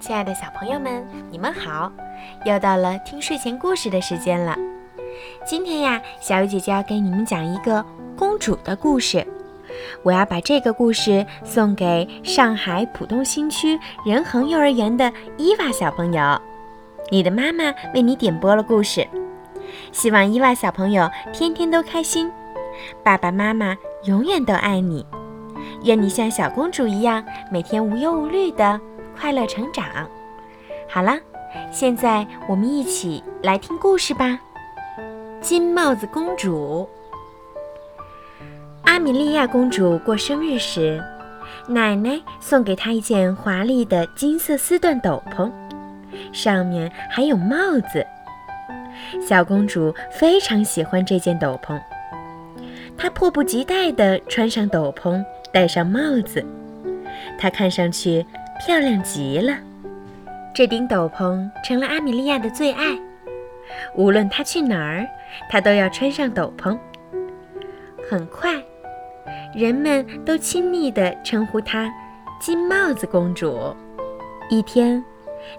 亲爱的小朋友们，你们好！又到了听睡前故事的时间了。今天呀，小雨姐姐要给你们讲一个公主的故事。我要把这个故事送给上海浦东新区仁恒幼儿园的伊娃小朋友。你的妈妈为你点播了故事，希望伊娃小朋友天天都开心，爸爸妈妈永远都爱你。愿你像小公主一样，每天无忧无虑的快乐成长。好了，现在我们一起来听故事吧。金帽子公主，阿米莉亚公主过生日时，奶奶送给她一件华丽的金色丝缎斗篷，上面还有帽子。小公主非常喜欢这件斗篷，她迫不及待地穿上斗篷。戴上帽子，她看上去漂亮极了。这顶斗篷成了阿米莉亚的最爱，无论她去哪儿，她都要穿上斗篷。很快，人们都亲昵地称呼她“金帽子公主”。一天，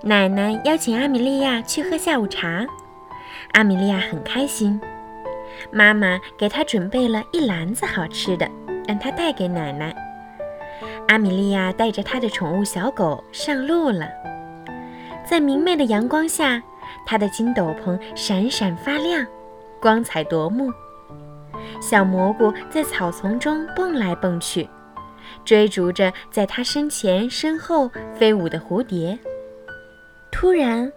奶奶邀请阿米莉亚去喝下午茶，阿米莉亚很开心。妈妈给她准备了一篮子好吃的。让她带给奶奶。阿米莉亚带着她的宠物小狗上路了。在明媚的阳光下，她的金斗篷闪闪发亮，光彩夺目。小蘑菇在草丛中蹦来蹦去，追逐着在她身前身后飞舞的蝴蝶。突然，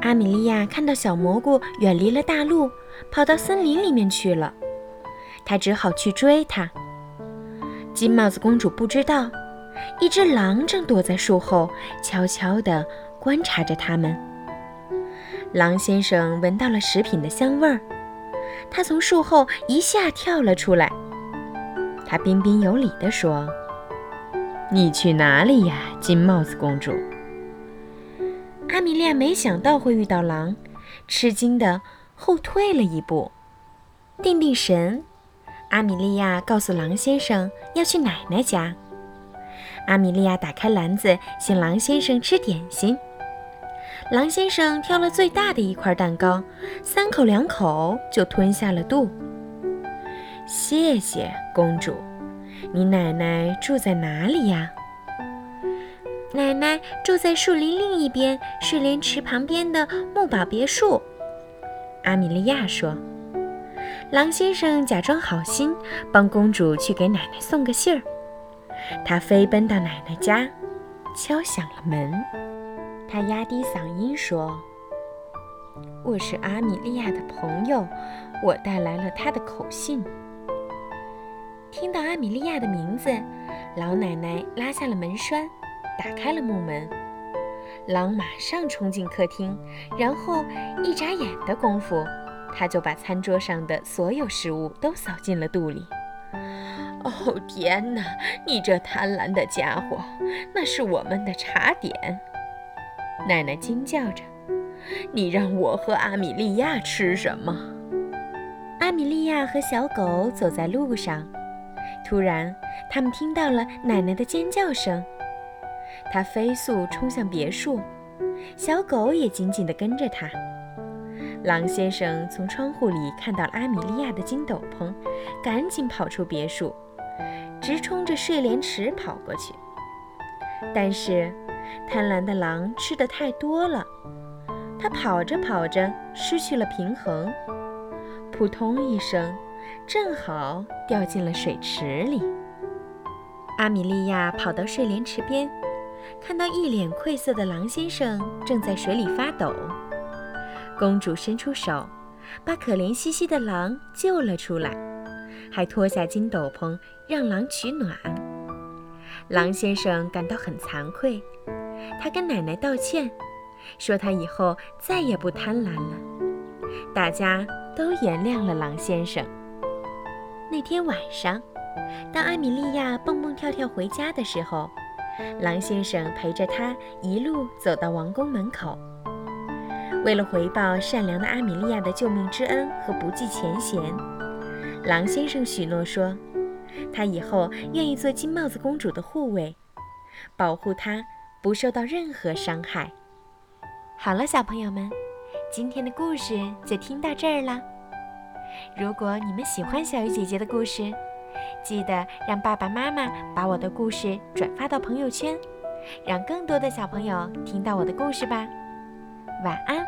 阿米莉亚看到小蘑菇远离了大路，跑到森林里面去了。她只好去追它。金帽子公主不知道，一只狼正躲在树后，悄悄地观察着他们。狼先生闻到了食品的香味儿，他从树后一下跳了出来。他彬彬有礼地说：“你去哪里呀，金帽子公主？”阿米莉亚没想到会遇到狼，吃惊地后退了一步，定定神。阿米莉亚告诉狼先生要去奶奶家。阿米莉亚打开篮子，请狼先生吃点心。狼先生挑了最大的一块蛋糕，三口两口就吞下了肚。谢谢公主，你奶奶住在哪里呀？奶奶住在树林另一边睡莲池旁边的木堡别墅。阿米莉亚说。狼先生假装好心，帮公主去给奶奶送个信儿。他飞奔到奶奶家，敲响了门。他压低嗓音说：“我是阿米莉亚的朋友，我带来了她的口信。”听到阿米莉亚的名字，老奶奶拉下了门栓，打开了木门。狼马上冲进客厅，然后一眨眼的功夫。他就把餐桌上的所有食物都扫进了肚里。哦天哪！你这贪婪的家伙，那是我们的茶点！奶奶惊叫着：“你让我和阿米莉亚吃什么？”阿米莉亚和小狗走在路上，突然，他们听到了奶奶的尖叫声。它飞速冲向别墅，小狗也紧紧地跟着它。狼先生从窗户里看到阿米莉亚的金斗篷，赶紧跑出别墅，直冲着睡莲池跑过去。但是，贪婪的狼吃的太多了，它跑着跑着失去了平衡，扑通一声，正好掉进了水池里。阿米莉亚跑到睡莲池边，看到一脸愧色的狼先生正在水里发抖。公主伸出手，把可怜兮兮的狼救了出来，还脱下金斗篷让狼取暖。狼先生感到很惭愧，他跟奶奶道歉，说他以后再也不贪婪了。大家都原谅了狼先生。那天晚上，当阿米莉亚蹦蹦跳跳回家的时候，狼先生陪着她一路走到王宫门口。为了回报善良的阿米莉亚的救命之恩和不计前嫌，狼先生许诺说，他以后愿意做金帽子公主的护卫，保护她不受到任何伤害。好了，小朋友们，今天的故事就听到这儿了。如果你们喜欢小鱼姐姐的故事，记得让爸爸妈妈把我的故事转发到朋友圈，让更多的小朋友听到我的故事吧。晚安。